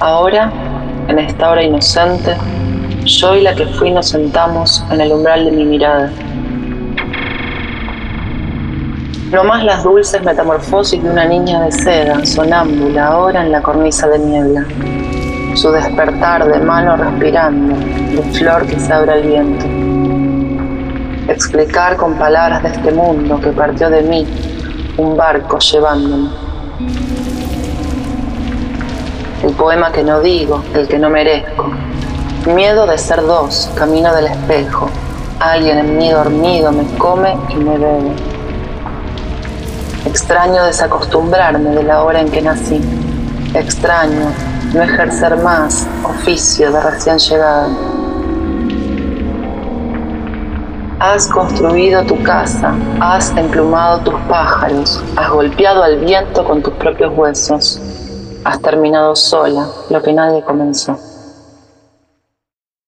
Ahora, en esta hora inocente, yo y la que fui nos sentamos en el umbral de mi mirada. No más las dulces metamorfosis de una niña de seda, sonámbula, ahora en la cornisa de niebla. Su despertar de mano respirando, de flor que se abre al viento. Explicar con palabras de este mundo que partió de mí, un barco llevándome. Poema que no digo, el que no merezco. Miedo de ser dos, camino del espejo. Alguien en mí dormido me come y me bebe. Extraño desacostumbrarme de la hora en que nací. Extraño no ejercer más oficio de recién llegada. Has construido tu casa, has emplumado tus pájaros, has golpeado al viento con tus propios huesos, has terminado sola lo que nadie comenzó.